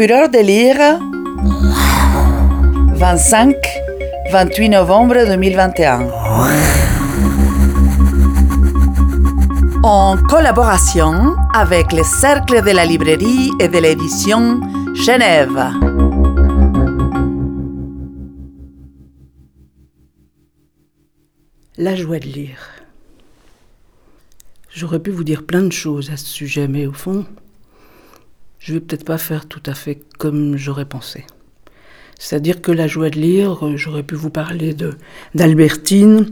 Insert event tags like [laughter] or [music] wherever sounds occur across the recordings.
Fureur de lire 25-28 novembre 2021. En collaboration avec le Cercle de la librairie et de l'édition Genève. La joie de lire. J'aurais pu vous dire plein de choses à ce sujet, mais au fond, je vais peut-être pas faire tout à fait comme j'aurais pensé. C'est-à-dire que la joie de lire, euh, j'aurais pu vous parler d'Albertine,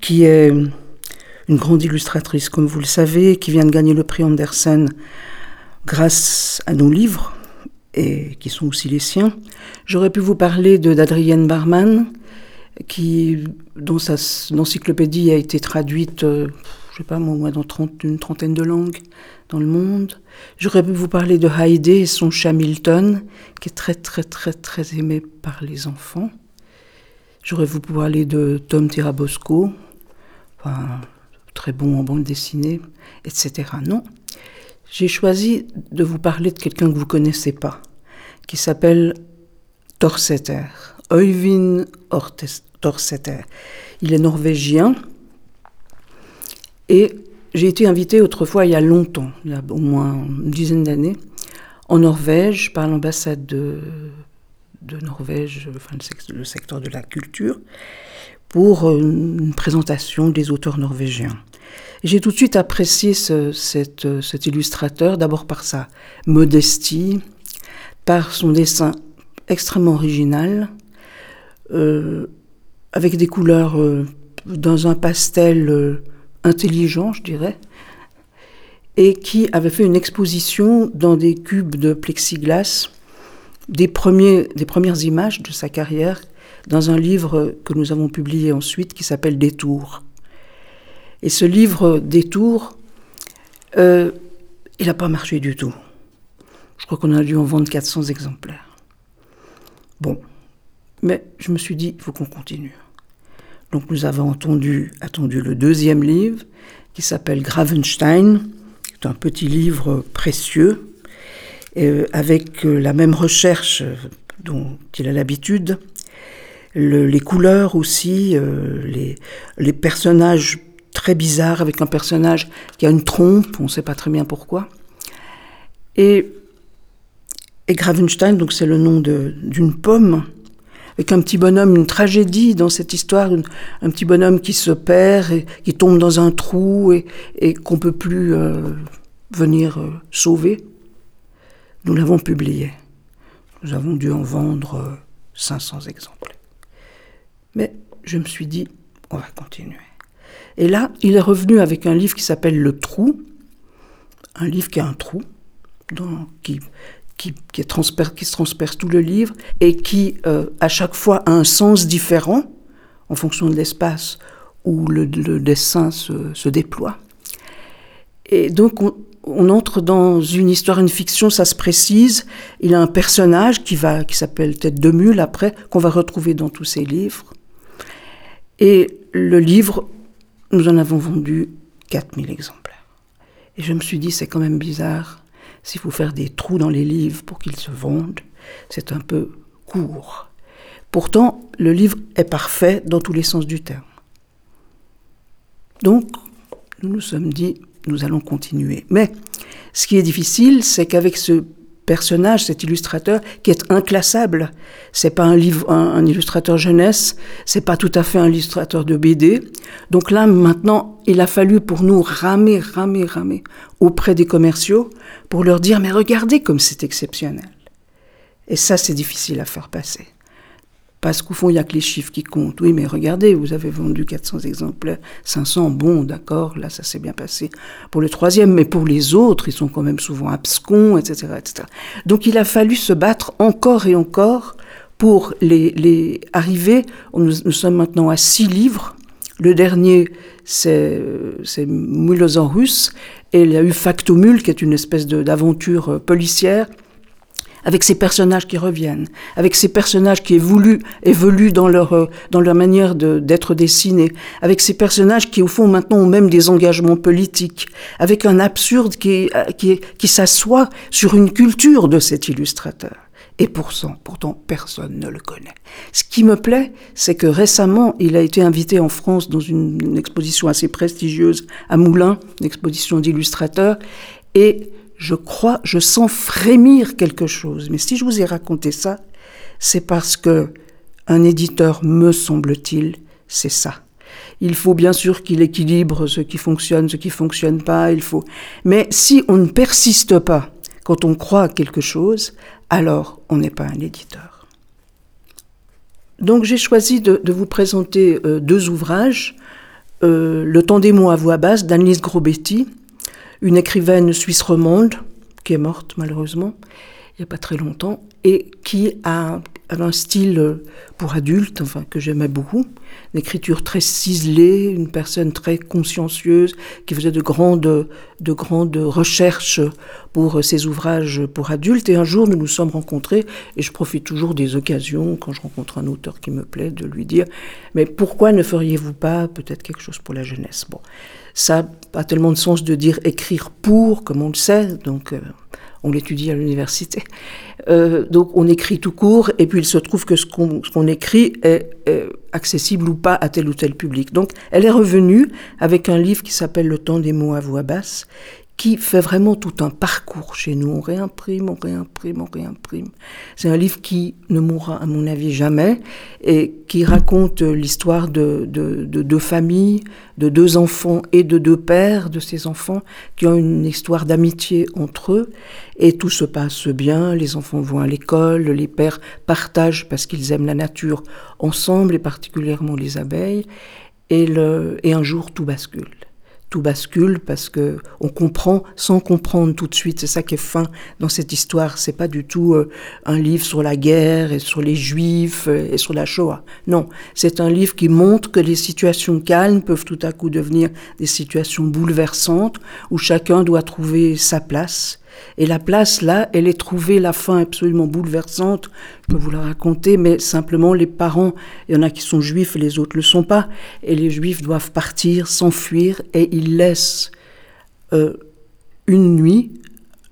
qui est une grande illustratrice, comme vous le savez, qui vient de gagner le prix Andersen grâce à nos livres, et qui sont aussi les siens. J'aurais pu vous parler d'Adrienne Barman, qui, dont sa encyclopédie a été traduite, euh, je sais pas moi, dans une trentaine de langues dans le monde. J'aurais pu vous parler de Heidi et son chat Milton, qui est très très très très aimé par les enfants. J'aurais pu vous parler de Tom Tirabosco, très bon en bande dessinée, etc. Non, j'ai choisi de vous parler de quelqu'un que vous connaissez pas, qui s'appelle Torseter, Øyvind Torseter. Il est norvégien et j'ai été invitée autrefois, il y a longtemps, il y a au moins une dizaine d'années, en Norvège par l'ambassade de, de, Norvège, enfin le secteur de la culture, pour une présentation des auteurs norvégiens. J'ai tout de suite apprécié ce, cet illustrateur, d'abord par sa modestie, par son dessin extrêmement original, euh, avec des couleurs euh, dans un pastel euh, intelligent, je dirais, et qui avait fait une exposition dans des cubes de plexiglas des, premiers, des premières images de sa carrière dans un livre que nous avons publié ensuite qui s'appelle Détour. Et ce livre Détour, euh, il n'a pas marché du tout. Je crois qu'on a dû en vendre 400 exemplaires. Bon, mais je me suis dit, il faut qu'on continue. Donc nous avons attendu le deuxième livre qui s'appelle Gravenstein, qui un petit livre précieux, euh, avec euh, la même recherche euh, dont il a l'habitude, les couleurs aussi, les, les, personnages très bizarres, avec un personnage qui a une trompe, on ne sait pas très bien pourquoi. Et, et Gravenstein, donc c'est le nom d'une pomme, avec un petit bonhomme, une tragédie dans cette histoire, un petit bonhomme qui se perd et qui tombe dans un trou et, et qu'on peut plus euh, venir euh, sauver. Nous l'avons publié. Nous avons dû en vendre 500 euh, exemplaires. Mais je me suis dit, on va continuer. Et là, il est revenu avec un livre qui s'appelle Le Trou, un livre qui a un trou, qui, qui, se transperce tout le livre et qui, euh, à chaque fois, a un sens différent en fonction de l'espace où le, dessin se, déploie. Et donc, on, entre dans une histoire, une fiction, ça se précise. Il a un personnage qui, qui s'appelle Tête de Mule, après, qu'on va retrouver dans tous ses livres. Et le livre, nous en avons vendu 4000 exemplaires. Et je me suis dit, c'est quand même bizarre s'il faut faire des trous dans les livres pour qu'ils se vendent, c'est un peu court. Pourtant, le livre est parfait dans tous les sens du terme. Donc, nous nous sommes dit, nous allons continuer. Mais ce qui est difficile, c'est qu'avec ce personnage, cet illustrateur, qui est inclassable. C'est pas un livre, un, illustrateur jeunesse, c'est pas tout à fait un illustrateur de BD. Donc là, maintenant, il a fallu pour nous ramer, ramer, ramer auprès des commerciaux pour leur dire, mais regardez comme c'est exceptionnel. Et ça, c'est difficile à faire passer. Parce qu'au fond, il n'y a que les chiffres qui comptent. Oui, mais regardez, vous avez vendu 400 exemplaires, 500, bon, d'accord, là, ça s'est bien passé pour le troisième, mais pour les autres, ils sont quand même souvent abscons, etc., etc. Donc, il a fallu se battre encore et encore pour les, arriver. Nous, nous sommes maintenant à six livres. Le dernier, c'est Mulozorus, et il y a eu Factomul, qui est une espèce d'aventure policière avec ces personnages qui reviennent, avec ces personnages qui évoluent, évoluent dans leur, euh, dans leur manière d'être dessinés, avec ces personnages qui, au fond, maintenant ont même des engagements politiques, avec un absurde qui, euh, qui, qui s'assoit sur une culture de cet illustrateur. Et pourtant, pourtant, personne ne le connaît. Ce qui me plaît, c'est que récemment, il a été invité en France dans une, exposition assez prestigieuse à Moulins, une exposition d'illustrateurs, et je crois, je sens frémir quelque chose. Mais si je vous ai raconté ça, c'est parce que un éditeur, me semble-t-il, c'est ça. Il faut bien sûr qu'il équilibre ce qui fonctionne, ce qui fonctionne pas, il faut. Mais si on ne persiste pas quand on croit à quelque chose, alors on n'est pas un éditeur. Donc j'ai choisi de, vous présenter euh, deux ouvrages. Euh, le temps des mots à voix basse d'Annelise Grobetti, une écrivaine suisse romande qui est morte malheureusement il n'y a pas très longtemps et qui a, un style euh, pour adultes, enfin que j'aimais beaucoup, une écriture très ciselée, une personne très consciencieuse qui faisait de grandes, de grandes recherches pour ses ouvrages pour adultes. Et un jour, nous nous sommes rencontrés et je profite toujours des occasions quand je rencontre un auteur qui me plaît de lui dire mais pourquoi ne feriez-vous pas peut-être quelque chose pour la jeunesse? Bon, ça n'a pas tellement de sens de dire écrire pour, comme on le sait, donc. Euh, on l'étudie à l'université. Euh, donc on écrit tout court, et puis il se trouve que ce qu'on écrit est, est, accessible ou pas à tel ou tel public. Donc elle est revenue avec un livre qui s'appelle Le temps des mots à voix basse, qui fait vraiment tout un parcours chez nous. On réimprime, on réimprime, on réimprime. C'est un livre qui ne mourra, à mon avis, jamais, et qui raconte l'histoire de, de, de, deux familles, de deux enfants et de deux pères de ces enfants, qui ont une histoire d'amitié entre eux, et tout se passe bien, les enfants vont à l'école, les pères partagent parce qu'ils aiment la nature ensemble, et particulièrement les abeilles, et, le, et un jour tout bascule tout bascule parce que on comprend sans comprendre tout de suite. C'est ça qui est fin dans cette histoire. C'est pas du tout euh, un livre sur la guerre et sur les juifs euh, et sur la Shoah. Non, c'est un livre qui montre que les situations calmes peuvent tout à coup devenir des situations bouleversantes où chacun doit trouver sa place et la place, là, elle est trouvée, la fin absolument bouleversante. Je peux vous la raconter, mais simplement, les parents, il y en a qui sont juifs et les autres ne le sont pas. Et les juifs doivent partir, s'enfuir, et ils laissent euh, une nuit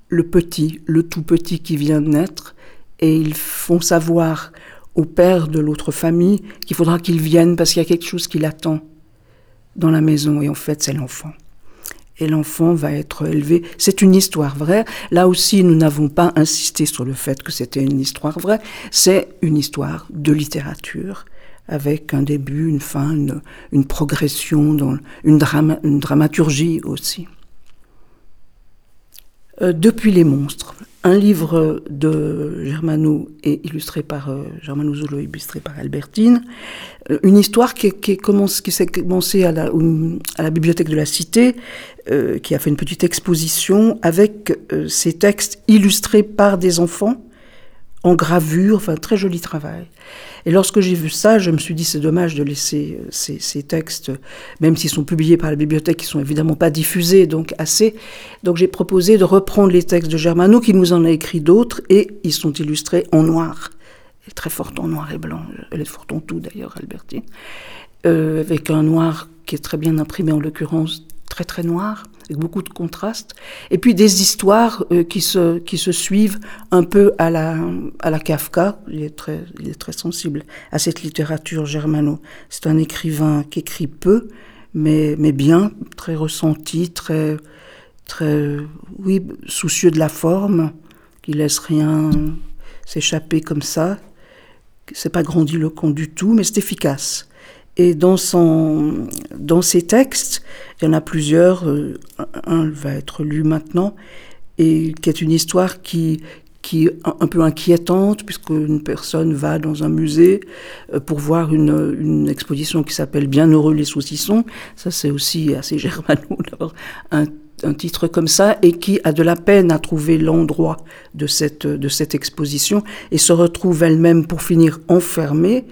le petit, le tout petit qui vient de naître, et ils font savoir au père de l'autre famille qu'il faudra qu'il vienne parce qu'il y a quelque chose qui l'attend dans la maison, et en fait, c'est l'enfant l'enfant va être élevé. C'est une histoire vraie. Là aussi, nous n'avons pas insisté sur le fait que c'était une histoire vraie. C'est une histoire de littérature avec un début, une fin, une, progression, une dramaturgie aussi. Euh, depuis les monstres, un livre de Germano et illustré par euh, Germano Zolo, illustré par Albertine, euh, une histoire qui, commence, qui s'est commencée à la, à la, bibliothèque de la Cité, qui a fait une petite exposition avec ces textes illustrés par des enfants en gravure, enfin très joli travail. Et lorsque j'ai vu ça, je me suis dit c'est dommage de laisser euh, ces, textes, même s'ils sont publiés par la bibliothèque, qui sont évidemment pas diffusés, donc assez. Donc j'ai proposé de reprendre les textes de Germano, qui nous en a écrit d'autres, et ils sont illustrés en noir. Est très forte en noir et blanc. Elle est forte en tout d'ailleurs, Albertine. Euh, avec un noir qui est très bien imprimé en l'occurrence, très très noir beaucoup de contrastes, et puis des histoires euh, qui, se, qui se suivent un peu à la, à la Kafka. Il est, très, il est très sensible à cette littérature germano. C'est un écrivain qui écrit peu, mais, mais bien, très ressenti, très, très, oui, soucieux de la forme, qui laisse rien s'échapper comme ça. C'est pas grandiloquent du tout, mais c'est efficace. Et dans, son, dans ses textes, il y en a plusieurs, euh, un va être lu maintenant, et qui est une histoire qui, qui est un peu inquiétante, puisqu'une personne va dans un musée euh, pour voir une, une exposition qui s'appelle Bienheureux les saucissons. Ça, c'est aussi assez [laughs] germano un, un, titre comme ça, et qui a de la peine à trouver l'endroit de cette, de cette exposition, et se retrouve elle-même, pour finir, enfermée,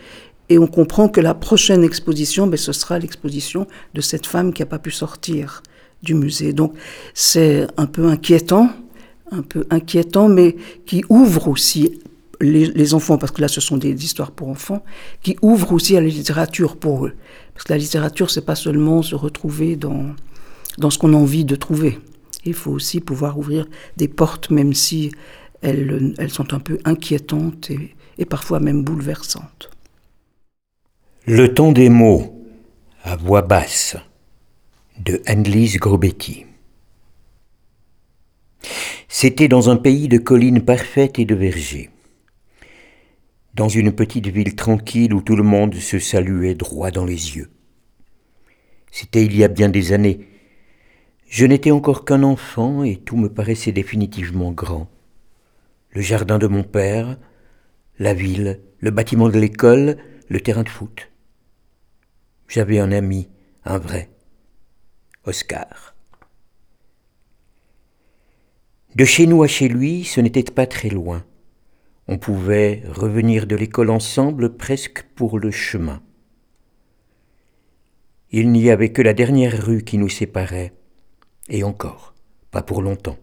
et on comprend que la prochaine exposition, ben, ce sera l'exposition de cette femme qui n'a pas pu sortir du musée. Donc c'est un peu inquiétant, un peu inquiétant, mais qui ouvre aussi les, enfants, parce que là ce sont des histoires pour enfants, qui ouvre aussi à la littérature pour eux. Parce que la littérature, c'est pas seulement se retrouver dans, dans ce qu'on a envie de trouver. Il faut aussi pouvoir ouvrir des portes, même si elles, elles sont un peu inquiétantes et, et parfois même bouleversantes. Le temps des mots à voix basse de Annelise Grobetti. C'était dans un pays de collines parfaites et de vergers. Dans une petite ville tranquille où tout le monde se saluait droit dans les yeux. C'était il y a bien des années. Je n'étais encore qu'un enfant et tout me paraissait définitivement grand. Le jardin de mon père, la ville, le bâtiment de l'école, le terrain de foot. J'avais un ami, un vrai, Oscar. De chez nous à chez lui, ce n'était pas très loin. On pouvait revenir de l'école ensemble presque pour le chemin. Il n'y avait que la dernière rue qui nous séparait, et encore, pas pour longtemps.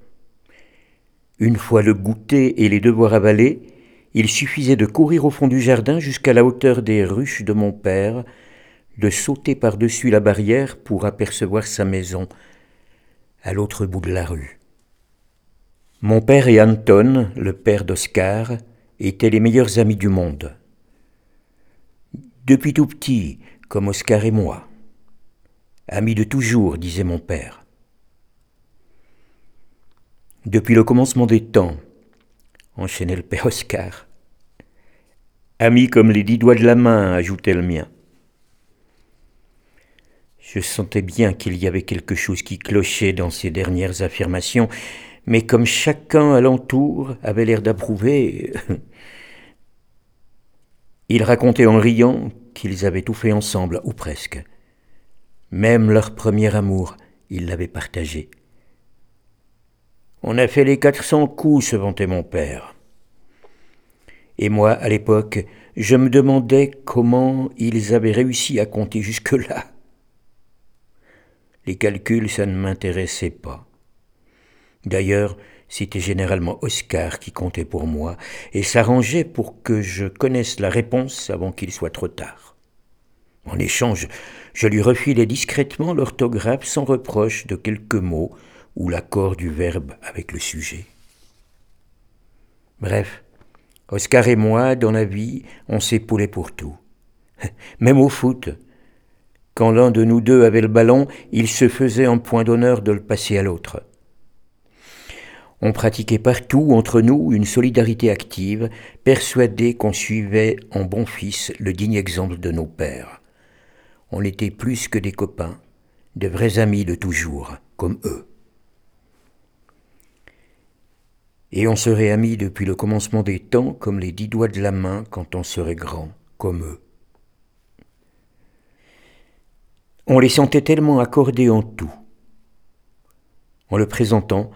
Une fois le goûter et les devoirs avalés, il suffisait de courir au fond du jardin jusqu'à la hauteur des ruches de mon père, de sauter par-dessus la barrière pour apercevoir sa maison, à l'autre bout de la rue. Mon père et Anton, le père d'Oscar, étaient les meilleurs amis du monde. Depuis tout petit, comme Oscar et moi. Amis de toujours, disait mon père. Depuis le commencement des temps, enchaînait le père Oscar. Amis comme les dix doigts de la main, ajoutait le mien. Je sentais bien qu'il y avait quelque chose qui clochait dans ces dernières affirmations, mais comme chacun alentour avait l'air d'approuver, [laughs] ils racontaient en riant qu'ils avaient tout fait ensemble, ou presque. Même leur premier amour, ils l'avaient partagé. On a fait les quatre cents coups, se vantait mon père. Et moi, à l'époque, je me demandais comment ils avaient réussi à compter jusque-là. Les calculs, ça ne m'intéressait pas. D'ailleurs, c'était généralement Oscar qui comptait pour moi et s'arrangeait pour que je connaisse la réponse avant qu'il soit trop tard. En échange, je lui refilais discrètement l'orthographe sans reproche de quelques mots ou l'accord du verbe avec le sujet. Bref, Oscar et moi, dans la vie, on s'épaulait pour tout. [laughs] Même au foot. Quand l'un de nous deux avait le ballon, il se faisait un point d'honneur de le passer à l'autre. On pratiquait partout entre nous une solidarité active, persuadés qu'on suivait en bon fils le digne exemple de nos pères. On était plus que des copains, de vrais amis de toujours, comme eux. Et on serait amis depuis le commencement des temps comme les dix doigts de la main quand on serait grand, comme eux. On les sentait tellement accordés en tout. En le présentant,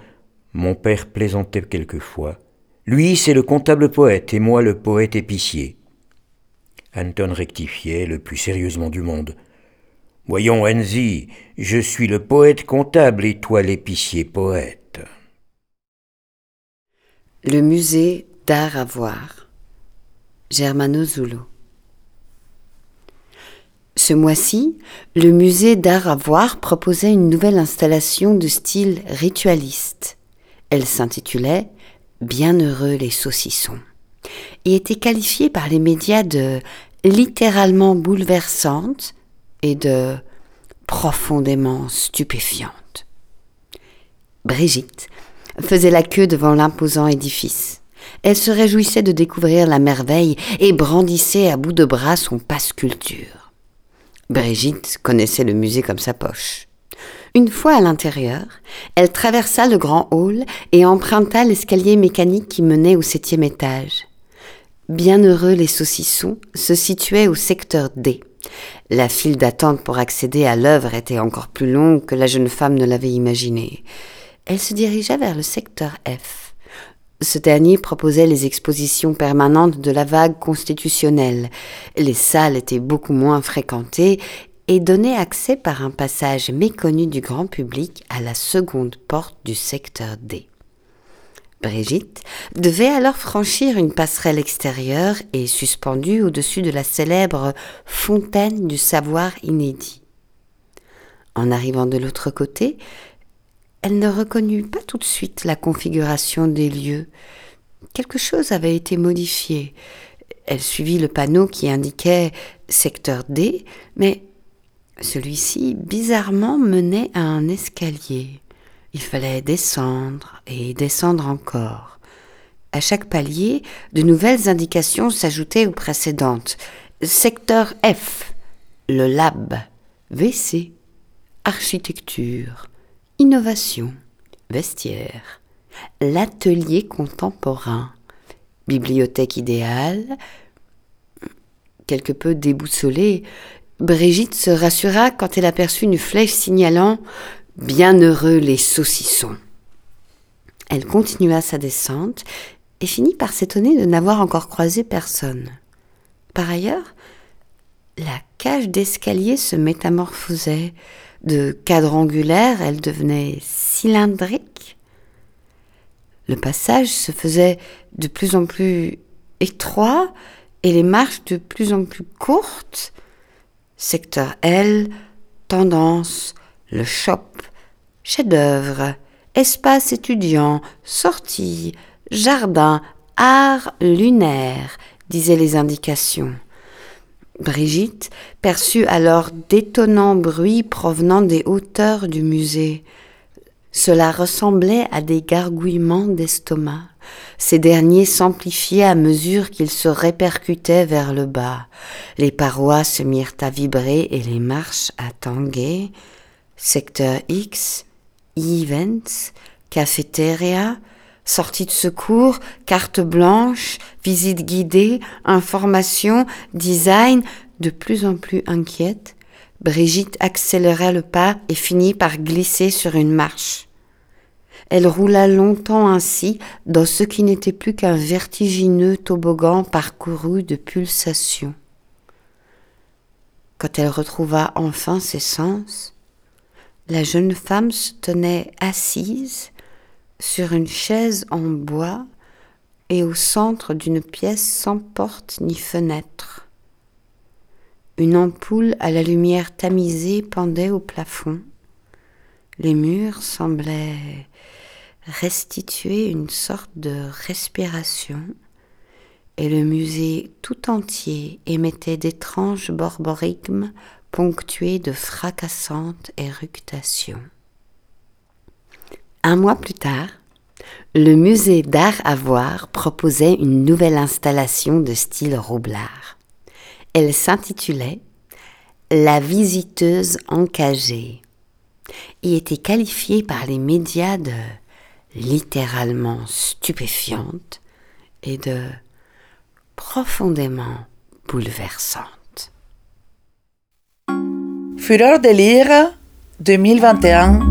mon père plaisantait quelquefois. Lui, c'est le comptable poète et moi le poète épicier. Anton rectifiait le plus sérieusement du monde. Voyons, Enzi, je suis le poète comptable et toi l'épicier poète. Le musée d'art à voir. Germano Zulo. Ce mois-ci, le musée d'art à voir proposait une nouvelle installation de style ritualiste. Elle s'intitulait Bienheureux les saucissons et était qualifiée par les médias de littéralement bouleversante et de profondément stupéfiante. Brigitte faisait la queue devant l'imposant édifice. Elle se réjouissait de découvrir la merveille et brandissait à bout de bras son passe-culture. Brigitte connaissait le musée comme sa poche. Une fois à l'intérieur, elle traversa le grand hall et emprunta l'escalier mécanique qui menait au septième étage. Bienheureux les saucissons se situaient au secteur D. La file d'attente pour accéder à l'œuvre était encore plus longue que la jeune femme ne l'avait imaginé. Elle se dirigea vers le secteur F. Ce dernier proposait les expositions permanentes de la vague constitutionnelle. Les salles étaient beaucoup moins fréquentées et donnait accès par un passage méconnu du grand public à la seconde porte du secteur D. Brigitte devait alors franchir une passerelle extérieure et suspendue au-dessus de la célèbre fontaine du savoir inédit. En arrivant de l'autre côté, elle ne reconnut pas tout de suite la configuration des lieux, quelque chose avait été modifié. Elle suivit le panneau qui indiquait secteur D, mais celui-ci bizarrement menait à un escalier. Il fallait descendre et descendre encore. À chaque palier, de nouvelles indications s'ajoutaient aux précédentes. Secteur F, le lab, WC, architecture, innovation, vestiaire, l'atelier contemporain, bibliothèque idéale. Quelque peu déboussolée, Brigitte se rassura quand elle aperçut une flèche signalant Bienheureux les saucissons. Elle continua sa descente et finit par s'étonner de n'avoir encore croisé personne. Par ailleurs, la cage d'escalier se métamorphosait. De quadrangulaire, elle devenait cylindrique. Le passage se faisait de plus en plus étroit et les marches de plus en plus courtes. Secteur L, tendance, le shop, chef-d'œuvre, espace étudiant, sortie, jardin, art lunaire, disaient les indications. Brigitte perçut alors d'étonnants bruits provenant des hauteurs du musée. Cela ressemblait à des gargouillements d'estomac. Ces derniers s'amplifiaient à mesure qu'ils se répercutaient vers le bas. Les parois se mirent à vibrer et les marches à tanguer. Secteur X, events, cafétéria, sortie de secours, carte blanche, visite guidée, information, design, de plus en plus inquiète, Brigitte accéléra le pas et finit par glisser sur une marche. Elle roula longtemps ainsi dans ce qui n'était plus qu'un vertigineux toboggan parcouru de pulsations. Quand elle retrouva enfin ses sens, la jeune femme se tenait assise sur une chaise en bois et au centre d'une pièce sans porte ni fenêtre. Une ampoule à la lumière tamisée pendait au plafond. Les murs semblaient restituer une sorte de respiration et le musée tout entier émettait d'étranges borborigmes ponctués de fracassantes éructations. Un mois plus tard, le musée d'art à voir proposait une nouvelle installation de style roublard. Elle s'intitulait La visiteuse encagée et était qualifiée par les médias de littéralement stupéfiante et de profondément bouleversante. Fureur de lire 2021